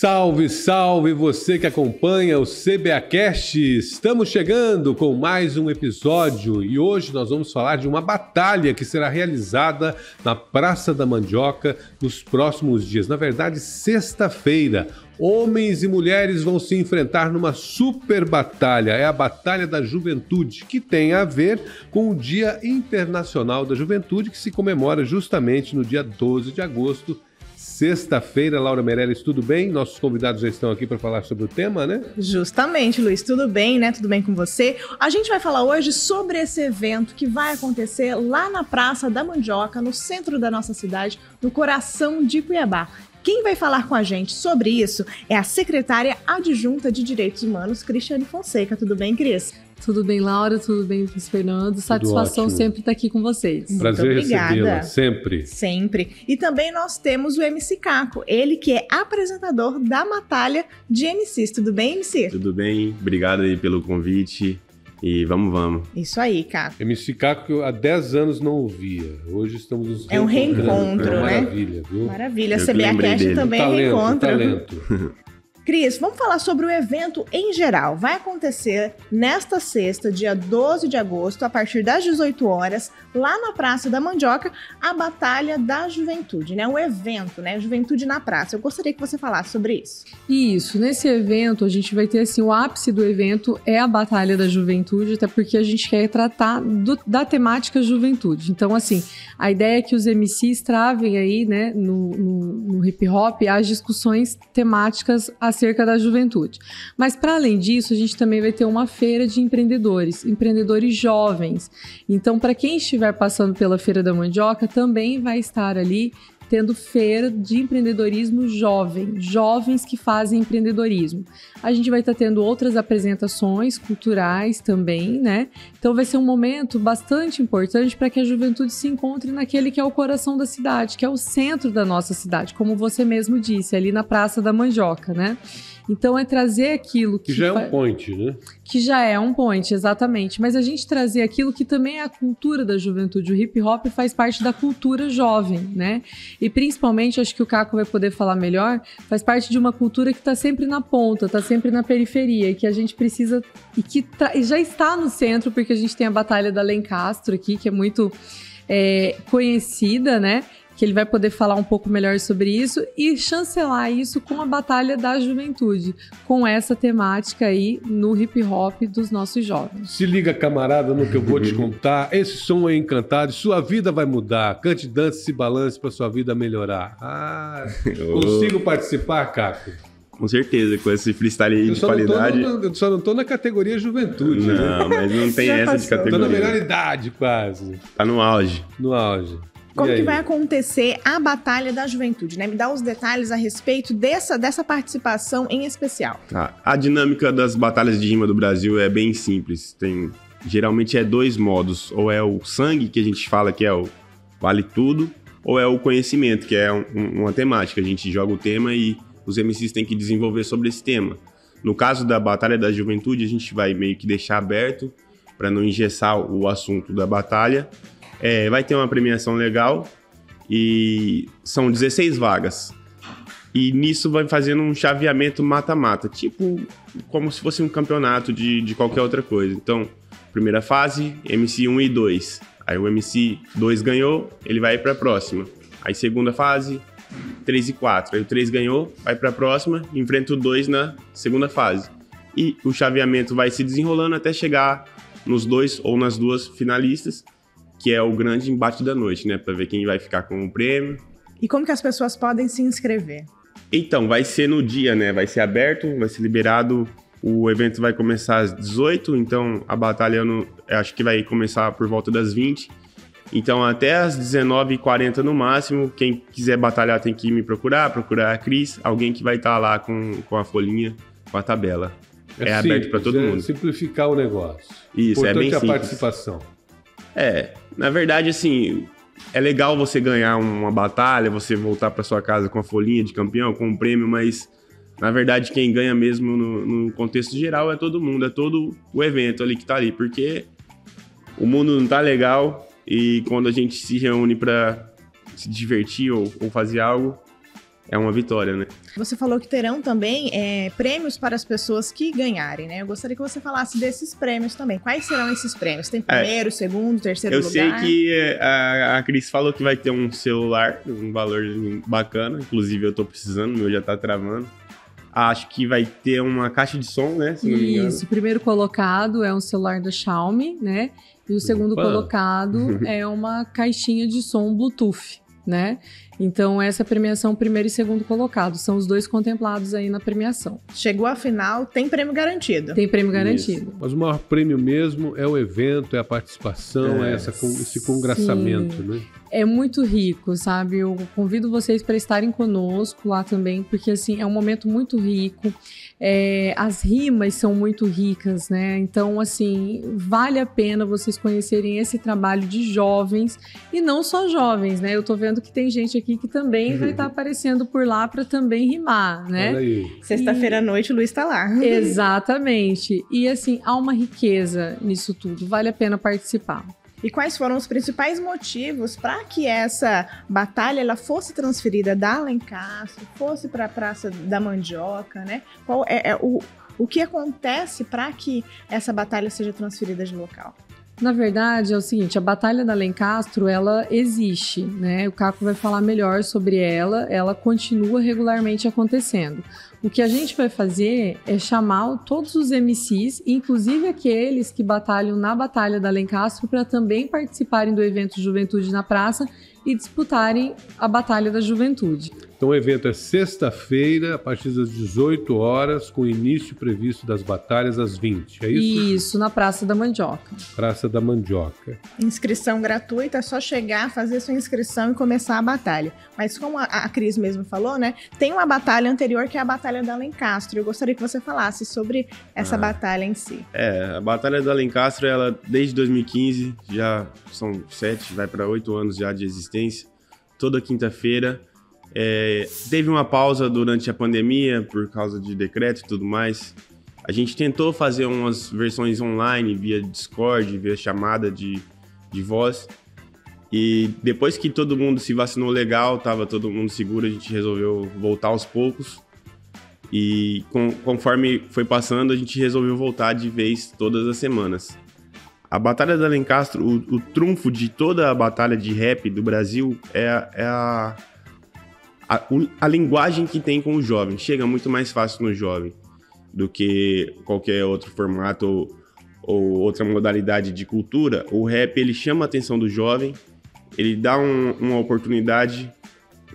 Salve, salve você que acompanha o CBAcast! Estamos chegando com mais um episódio e hoje nós vamos falar de uma batalha que será realizada na Praça da Mandioca nos próximos dias. Na verdade, sexta-feira. Homens e mulheres vão se enfrentar numa super batalha. É a Batalha da Juventude, que tem a ver com o Dia Internacional da Juventude, que se comemora justamente no dia 12 de agosto Sexta-feira, Laura Meirelles, tudo bem? Nossos convidados já estão aqui para falar sobre o tema, né? Justamente, Luiz, tudo bem, né? Tudo bem com você? A gente vai falar hoje sobre esse evento que vai acontecer lá na Praça da Mandioca, no centro da nossa cidade, no coração de Cuiabá. Quem vai falar com a gente sobre isso é a secretária adjunta de Direitos Humanos, Cristiane Fonseca. Tudo bem, Cris? Tudo bem, Laura? Tudo bem, Fernando? Satisfação ótimo. sempre estar aqui com vocês. Prazer recebê-la, sempre. Sempre. E também nós temos o MC Caco, ele que é apresentador da Batalha de MCs. Tudo bem, MC? Tudo bem, obrigado aí pelo convite. E vamos, vamos. Isso aí, Caco. MC Caco que eu há 10 anos não ouvia. Hoje estamos nos É um reencontro, é né? Maravilha, viu? Maravilha. A CBAcast também talento, reencontra. Talento. Cris, vamos falar sobre o evento em geral. Vai acontecer nesta sexta, dia 12 de agosto, a partir das 18 horas, lá na Praça da Mandioca, a Batalha da Juventude, né? Um evento, né? Juventude na Praça. Eu gostaria que você falasse sobre isso. Isso, nesse evento a gente vai ter assim, o ápice do evento é a Batalha da Juventude, até porque a gente quer tratar do, da temática juventude. Então, assim, a ideia é que os MCs travem aí, né, no, no, no hip hop, as discussões temáticas a acerca da juventude. Mas para além disso, a gente também vai ter uma feira de empreendedores, empreendedores jovens. Então, para quem estiver passando pela Feira da Mandioca, também vai estar ali tendo feira de empreendedorismo jovem, jovens que fazem empreendedorismo. A gente vai estar tendo outras apresentações culturais também, né? Então vai ser um momento bastante importante para que a juventude se encontre naquele que é o coração da cidade, que é o centro da nossa cidade, como você mesmo disse, ali na Praça da Mandioca, né? Então é trazer aquilo que. Que já é um point, né? Que já é um point, exatamente. Mas a gente trazer aquilo que também é a cultura da juventude. O hip hop faz parte da cultura jovem, né? E principalmente, acho que o Caco vai poder falar melhor, faz parte de uma cultura que está sempre na ponta, está sempre na periferia, que a gente precisa. E que já está no centro, porque a gente tem a Batalha da Lencastro aqui, que é muito. É, conhecida, né? Que ele vai poder falar um pouco melhor sobre isso e chancelar isso com a Batalha da Juventude, com essa temática aí no hip hop dos nossos jovens. Se liga, camarada, no que eu vou te contar. Esse som é encantado, sua vida vai mudar. Cante, dance, se balance para sua vida melhorar. Ah, consigo participar, Caco? Com certeza, com esse freestyle aí de qualidade. No, eu só não tô na categoria juventude. Não, né? mas não tem essa passou. de categoria. Tô na melhor idade, quase. Tá no auge. No auge. Como que vai acontecer a Batalha da Juventude, né? Me dá os detalhes a respeito dessa, dessa participação em especial. Tá. A dinâmica das batalhas de rima do Brasil é bem simples. Tem geralmente é dois modos, ou é o sangue que a gente fala que é o vale tudo, ou é o conhecimento, que é um, uma temática. A gente joga o tema e os MCs têm que desenvolver sobre esse tema. No caso da Batalha da Juventude, a gente vai meio que deixar aberto para não engessar o assunto da batalha é, vai ter uma premiação legal e são 16 vagas. E nisso vai fazendo um chaveamento mata-mata, tipo como se fosse um campeonato de, de qualquer outra coisa. Então, primeira fase, MC 1 e 2. Aí o MC 2 ganhou, ele vai para a próxima. Aí segunda fase, 3 e 4. Aí o 3 ganhou, vai para a próxima, enfrenta o 2 na segunda fase. E o chaveamento vai se desenrolando até chegar nos dois ou nas duas finalistas que é o grande embate da noite, né? Para ver quem vai ficar com o prêmio. E como que as pessoas podem se inscrever? Então, vai ser no dia, né? Vai ser aberto, vai ser liberado. O evento vai começar às 18, então a batalha eu não, eu acho que vai começar por volta das 20. Então, até às 19h40 no máximo, quem quiser batalhar tem que me procurar, procurar a Cris, alguém que vai estar tá lá com, com a folhinha, com a tabela. É, é aberto para todo é mundo. Simplificar o negócio. Isso, Importante é bem a simples. participação. É, na verdade, assim, é legal você ganhar uma batalha, você voltar para sua casa com a folhinha de campeão, com um prêmio, mas na verdade quem ganha mesmo no, no, contexto geral é todo mundo, é todo o evento ali que tá ali, porque o mundo não tá legal e quando a gente se reúne para se divertir ou, ou fazer algo, é uma vitória, né? Você falou que terão também é, prêmios para as pessoas que ganharem, né? Eu gostaria que você falasse desses prêmios também. Quais serão esses prêmios? Tem primeiro, é, segundo, terceiro eu lugar? Eu sei que é, a, a Cris falou que vai ter um celular, um valor bacana. Inclusive, eu tô precisando, o meu já tá travando. Acho que vai ter uma caixa de som, né? Se não me engano. Isso, o primeiro colocado é um celular da Xiaomi, né? E o segundo Opa. colocado é uma caixinha de som Bluetooth, né? Então, essa premiação, primeiro e segundo colocado, são os dois contemplados aí na premiação. Chegou à final, tem prêmio garantido. Tem prêmio garantido. Isso. Mas o maior prêmio mesmo é o evento, é a participação, é, é essa, esse congraçamento, Sim. né? É muito rico, sabe? Eu convido vocês para estarem conosco lá também, porque assim é um momento muito rico. É, as rimas são muito ricas, né? Então, assim, vale a pena vocês conhecerem esse trabalho de jovens e não só jovens, né? Eu tô vendo que tem gente aqui que também vai estar tá aparecendo por lá para também rimar, né? Sexta-feira à noite o Luiz tá lá. Exatamente. E assim, há uma riqueza nisso tudo. Vale a pena participar. E quais foram os principais motivos para que essa batalha ela fosse transferida da Alencastro, fosse para a Praça da Mandioca, né? Qual é, é o, o que acontece para que essa batalha seja transferida de local? Na verdade, é o seguinte, a Batalha da Alencastro, ela existe, né? O Caco vai falar melhor sobre ela, ela continua regularmente acontecendo. O que a gente vai fazer é chamar todos os MCs, inclusive aqueles que batalham na Batalha da Alencastro, para também participarem do evento Juventude na Praça e disputarem a Batalha da Juventude. Então o evento é sexta-feira, a partir das 18 horas, com início previsto das batalhas às 20, é isso? Isso, na Praça da Mandioca. Praça da Mandioca. Inscrição gratuita, é só chegar, fazer sua inscrição e começar a batalha. Mas como a, a Cris mesmo falou, né, tem uma batalha anterior que é a Batalha da Alencastro. Eu gostaria que você falasse sobre essa ah, batalha em si. É, a Batalha da Alencastro, ela desde 2015, já são sete, vai para oito anos já de existência. Toda quinta-feira é, teve uma pausa durante a pandemia por causa de decreto e tudo mais. A gente tentou fazer umas versões online via Discord, via chamada de, de voz. E depois que todo mundo se vacinou legal, tava todo mundo seguro, a gente resolveu voltar aos poucos. E com, conforme foi passando, a gente resolveu voltar de vez todas as semanas. A Batalha da Alencastro, o, o trunfo de toda a batalha de rap do Brasil é, é a, a, a, linguagem que tem com o jovem chega muito mais fácil no jovem do que qualquer outro formato ou, ou outra modalidade de cultura. O rap ele chama a atenção do jovem, ele dá um, uma oportunidade.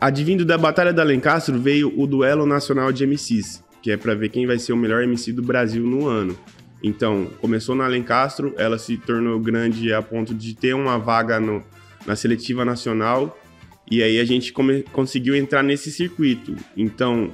Advindo da Batalha da Alencastro veio o duelo nacional de MCs, que é para ver quem vai ser o melhor MC do Brasil no ano. Então, começou na Alencastro, ela se tornou grande a ponto de ter uma vaga no, na seletiva nacional e aí a gente conseguiu entrar nesse circuito. Então,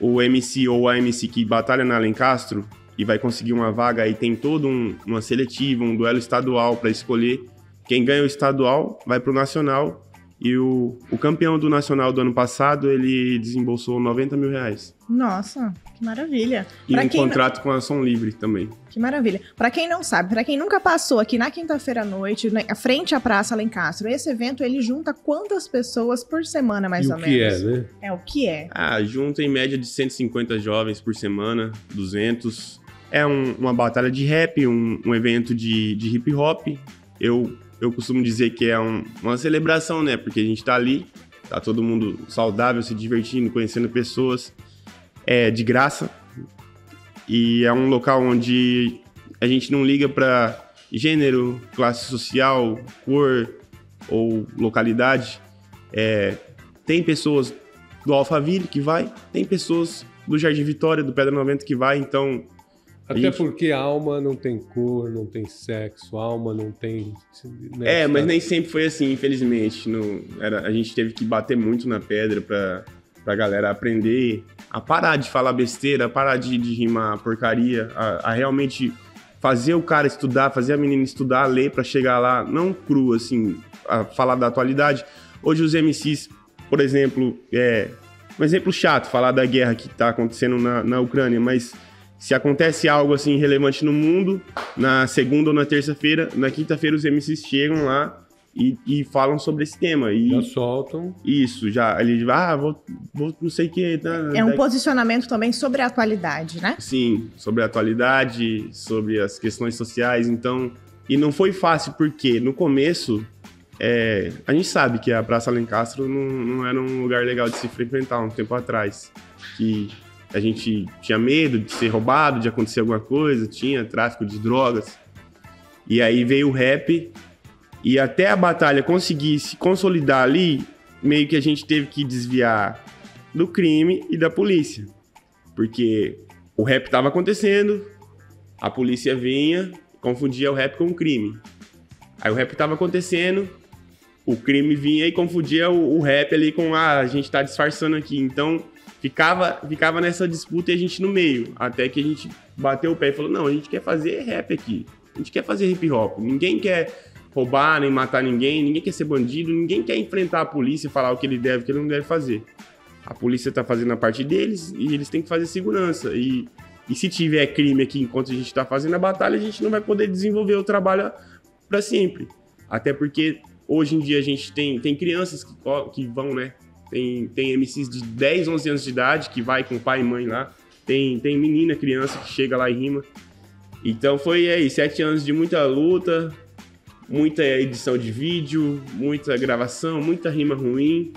o MC ou a MC que batalha na Alencastro e vai conseguir uma vaga aí tem todo um, uma seletiva, um duelo estadual para escolher. Quem ganha o estadual vai para o nacional e o, o campeão do nacional do ano passado ele desembolsou 90 mil reais. Nossa, que maravilha. E pra um contrato não... com a Som Livre também. Que maravilha. Para quem não sabe, para quem nunca passou aqui na quinta-feira à noite, na frente à Praça Alencastro, esse evento ele junta quantas pessoas por semana, mais e ou o menos? que é, né? É, o que é? Ah, junta em média de 150 jovens por semana, 200. É um, uma batalha de rap, um, um evento de, de hip hop. Eu, eu costumo dizer que é um, uma celebração, né? Porque a gente tá ali, tá todo mundo saudável, se divertindo, conhecendo pessoas é de graça e é um local onde a gente não liga para gênero, classe social, cor ou localidade. É, tem pessoas do Alphaville que vai, tem pessoas do Jardim Vitória, do Pedra 90 que vai, então... Até gente... porque alma não tem cor, não tem sexo, alma não tem... Né, é, mas nem sempre foi assim, infelizmente. No, era, a gente teve que bater muito na pedra para pra galera aprender a parar de falar besteira, a parar de, de rimar porcaria, a, a, realmente fazer o cara estudar, fazer a menina estudar, ler para chegar lá, não cru, assim, a falar da atualidade. Hoje os MCs, por exemplo, é um exemplo chato falar da guerra que tá acontecendo na, na Ucrânia, mas se acontece algo assim relevante no mundo, na segunda ou na terça-feira, na quinta-feira os MCs chegam lá e, e falam sobre esse tema. E Já soltam. isso, já ele ah, vou, vou não sei o que. Tá, É um tá- posicionamento também sobre a atualidade, né? Sim, sobre a atualidade, sobre as questões sociais, então. E não foi fácil, porque no começo. é, a gente sabe que a Praça Alencastro não, não era um lugar legal de se frequentar um tempo atrás. Que a gente tinha medo de ser roubado, de acontecer alguma coisa, tinha tráfico de drogas. E aí veio o rap, e até a batalha conseguir se consolidar ali, meio que a gente teve que desviar do crime e da polícia. Porque o rap estava acontecendo, a polícia vinha, confundia o rap com o crime. Aí o rap estava acontecendo, o crime vinha e confundia o, o rap ali com ah, a gente tá disfarçando aqui. Então ficava, ficava nessa disputa e a gente no meio. Até que a gente bateu o pé e falou: não, a gente quer fazer rap aqui. A gente quer fazer hip hop. Ninguém quer roubar nem matar ninguém, ninguém quer ser bandido, ninguém quer enfrentar a polícia e falar o que ele deve e o que ele não deve fazer. A polícia tá fazendo a parte deles e eles têm que fazer segurança. E, e se tiver crime aqui enquanto a gente tá fazendo a batalha, a gente não vai poder desenvolver o trabalho para sempre. Até porque hoje em dia a gente tem, tem crianças que, que vão, né? Tem, tem MCs de 10, 11 anos de idade que vai com pai e mãe lá. Tem, tem menina, criança que chega lá e rima. Então foi aí, sete anos de muita luta, muita edição de vídeo, muita gravação, muita rima ruim.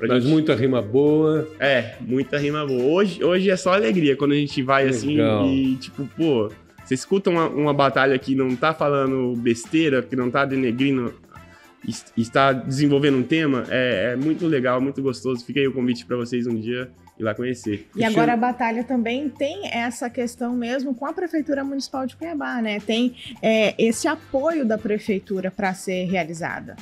Mas gente- muita rima boa. é, muita rima boa. Hoje, hoje é só alegria quando a gente vai assim Legal. e, tipo, pô, você escuta uma, uma batalha que não tá falando besteira, que não tá denegrindo, está desenvolvendo um tema, é, é muito legal, muito gostoso. Fica aí o convite pra vocês um dia ir lá conhecer. E agora a batalha também tem essa questão mesmo com a Prefeitura Municipal de Cuiabá, né? Tem é, esse apoio da Prefeitura para ser realizada.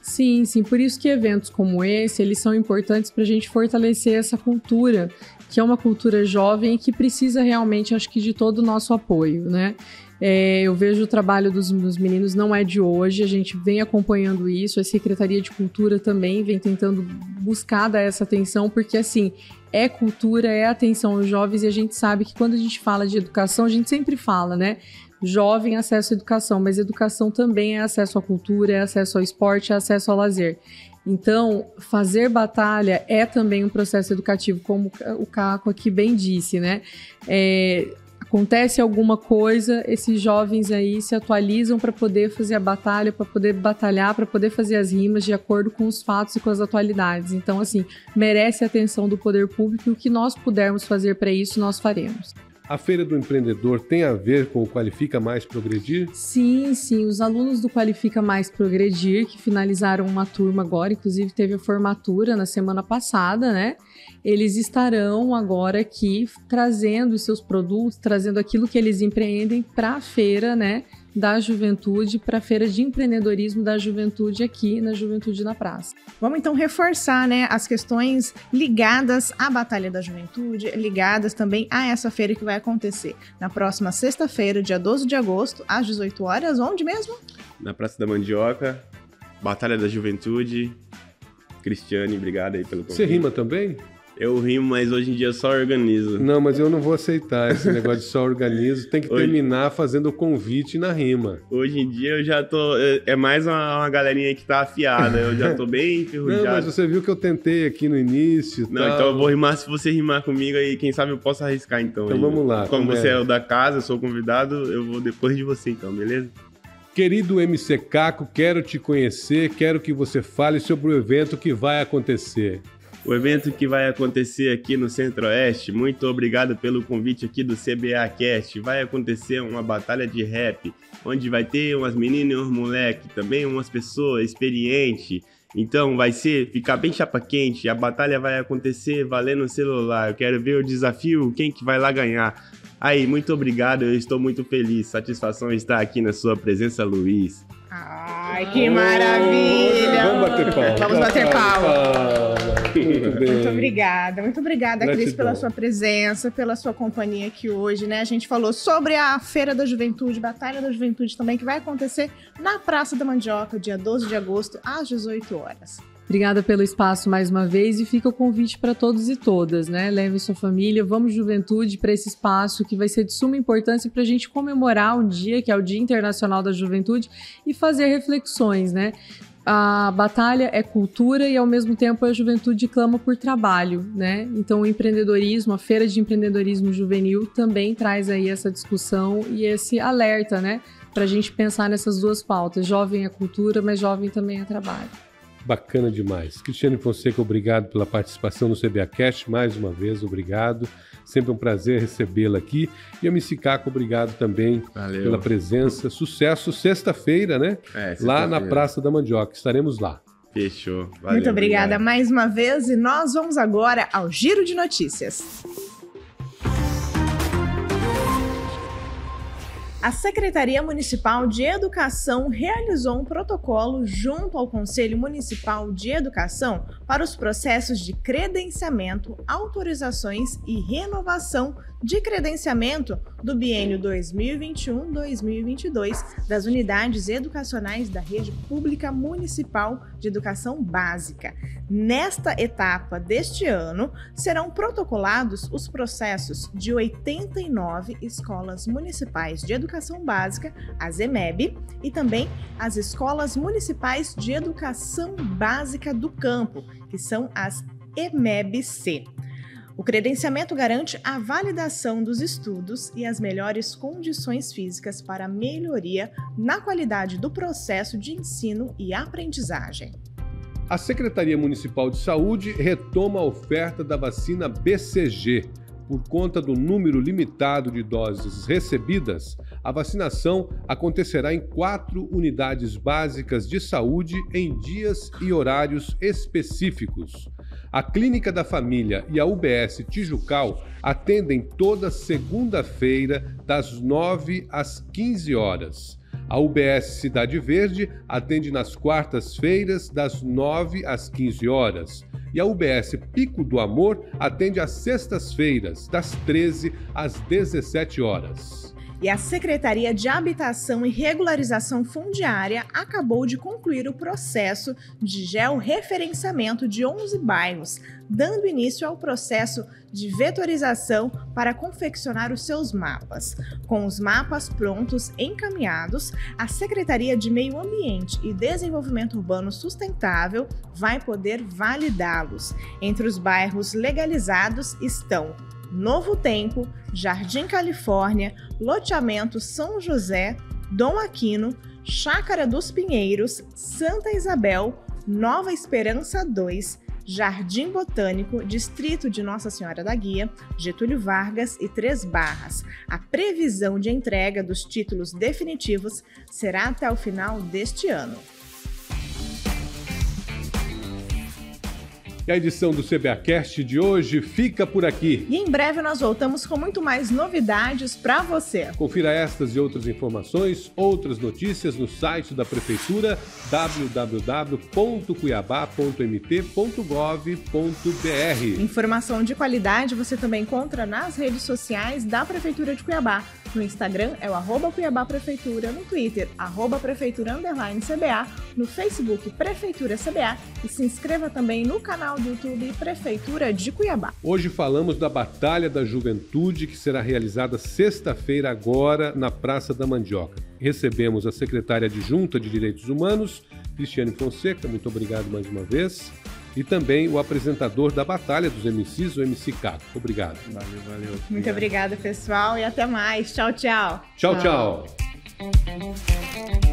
Sim, sim. Por isso que eventos como esse, eles são importantes para a gente fortalecer essa cultura, que é uma cultura jovem e que precisa realmente, acho que, de todo o nosso apoio, né? É, eu vejo o trabalho dos, dos meninos não é de hoje, a gente vem acompanhando isso, a Secretaria de Cultura também vem tentando buscar dar essa atenção, porque assim, é cultura, é atenção aos jovens, e a gente sabe que quando a gente fala de educação, a gente sempre fala, né? Jovem, acesso à educação, mas educação também é acesso à cultura, é acesso ao esporte, é acesso ao lazer. Então, fazer batalha é também um processo educativo, como o Caco aqui bem disse, né? É, acontece alguma coisa, esses jovens aí se atualizam para poder fazer a batalha, para poder batalhar, para poder fazer as rimas de acordo com os fatos e com as atualidades. Então, assim, merece a atenção do poder público e o que nós pudermos fazer para isso, nós faremos. A Feira do Empreendedor tem a ver com o Qualifica Mais Progredir? Sim, sim. Os alunos do Qualifica Mais Progredir, que finalizaram uma turma agora, inclusive teve a formatura na semana passada, né? Eles estarão agora aqui trazendo os seus produtos, trazendo aquilo que eles empreendem para a feira, né? Da juventude, para a feira de empreendedorismo da juventude aqui na Juventude na Praça. Vamos então reforçar né, as questões ligadas à Batalha da Juventude, ligadas também a essa feira que vai acontecer na próxima sexta-feira, dia 12 de agosto, às 18 horas. Onde mesmo? Na Praça da Mandioca, Batalha da Juventude. Cristiane, obrigado aí pelo convite. Você rima também? Eu rimo, mas hoje em dia eu só organizo. Não, mas eu não vou aceitar esse negócio de só organizo. Tem que Oi. terminar fazendo o convite na rima. Hoje em dia eu já tô. é- É mais uma, uma galerinha que tá afiada. Eu já tô bem enferrujado. Não, mas você viu que eu tentei aqui no início. Não, tal. então eu vou rimar se você rimar comigo aí, quem sabe eu posso arriscar então. Então aí. vamos lá, Como começa. você é o da casa, eu sou o convidado, eu vou depois de você então, beleza? Querido MC Caco, quero te conhecer, quero que você fale sobre o evento que vai acontecer. O evento que vai acontecer aqui no Centro-Oeste, muito obrigado pelo convite aqui do CBA Cast. Vai acontecer uma batalha de rap, onde vai ter umas meninas e uns moleques, também umas pessoas experientes. Então vai ser, ficar bem chapa quente, a batalha vai acontecer valendo o celular. Eu quero ver o desafio, quem que vai lá ganhar. Aí, muito obrigado, eu estou muito feliz. Satisfação estar aqui na sua presença, Luiz. Ai, que maravilha! Vamos bater palma. Vamos bater palma. Muito bem. Muito obrigada, muito obrigada, Cris, pela sua presença, pela sua companhia aqui hoje, né? A gente falou sobre a Feira da Juventude, Batalha da Juventude também, que vai acontecer na Praça da Mandioca, dia 12 de agosto, às 18 horas. Obrigada pelo espaço mais uma vez e fica o convite para todos e todas, né? Leve sua família, vamos juventude para esse espaço que vai ser de suma importância para a gente comemorar o dia, que é o Dia Internacional da Juventude, e fazer reflexões, né? A batalha é cultura e ao mesmo tempo a juventude clama por trabalho, né? Então o empreendedorismo, a feira de empreendedorismo juvenil também traz aí essa discussão e esse alerta, né? Para a gente pensar nessas duas pautas. Jovem é cultura, mas jovem também é trabalho. Bacana demais. Cristiane Fonseca, obrigado pela participação no CBAcast, mais uma vez, obrigado. Sempre um prazer recebê-la aqui. E a Missy Caco, obrigado também Valeu. pela presença. Sucesso sexta-feira, né? É, lá na. Praça da Mandioca. Estaremos lá. Fechou. Valeu, Muito obrigada obrigado. mais uma vez e nós vamos agora ao Giro de Notícias. A Secretaria Municipal de Educação realizou um protocolo junto ao Conselho Municipal de Educação para os processos de credenciamento, autorizações e renovação de credenciamento do biênio 2021-2022 das unidades educacionais da Rede Pública Municipal de Educação Básica. Nesta etapa deste ano, serão protocolados os processos de 89 escolas municipais de educação básica, as EMEB, e também as escolas municipais de educação básica do campo, que são as EMEB-C. O credenciamento garante a validação dos estudos e as melhores condições físicas para melhoria na qualidade do processo de ensino e aprendizagem. A Secretaria Municipal de Saúde retoma a oferta da vacina BCG. Por conta do número limitado de doses recebidas, a vacinação acontecerá em quatro unidades básicas de saúde em dias e horários específicos. A Clínica da Família e a UBS Tijucal atendem toda segunda-feira, das 9 às 15 horas. A UBS Cidade Verde atende nas quartas-feiras, das 9 às 15 horas. E a UBS Pico do Amor atende às sextas-feiras, das 13 às 17 horas. E a Secretaria de Habitação e Regularização Fundiária acabou de concluir o processo de georreferenciamento de 11 bairros, dando início ao processo de vetorização para confeccionar os seus mapas. Com os mapas prontos encaminhados, a Secretaria de Meio Ambiente e Desenvolvimento Urbano Sustentável vai poder validá-los. Entre os bairros legalizados estão Novo Tempo, Jardim Califórnia, Loteamento São José, Dom Aquino, Chácara dos Pinheiros, Santa Isabel, Nova Esperança 2, Jardim Botânico, Distrito de Nossa Senhora da Guia, Getúlio Vargas e Três Barras. A previsão de entrega dos títulos definitivos será até o final deste ano. E a edição do CBAcast de hoje fica por aqui. E em breve nós voltamos com muito mais novidades para você. Confira estas e outras informações, outras notícias no site da Prefeitura www.cuiabá.mt.gov.br. Informação de qualidade você também encontra nas redes sociais da Prefeitura de Cuiabá. No Instagram é o arroba Cuiabá Prefeitura, no Twitter, arroba Prefeitura Underline CBA, no Facebook Prefeitura CBA e se inscreva também no canal do YouTube Prefeitura de Cuiabá. Hoje falamos da Batalha da Juventude que será realizada sexta-feira agora na Praça da Mandioca. Recebemos a secretária adjunta de Direitos Humanos, Cristiane Fonseca, muito obrigado mais uma vez, e também o apresentador da Batalha dos MCs, o MC Caco. Obrigado. Valeu, valeu. Muito obrigada, pessoal, e até mais. Tchau, tchau. Tchau, tchau. Tchau.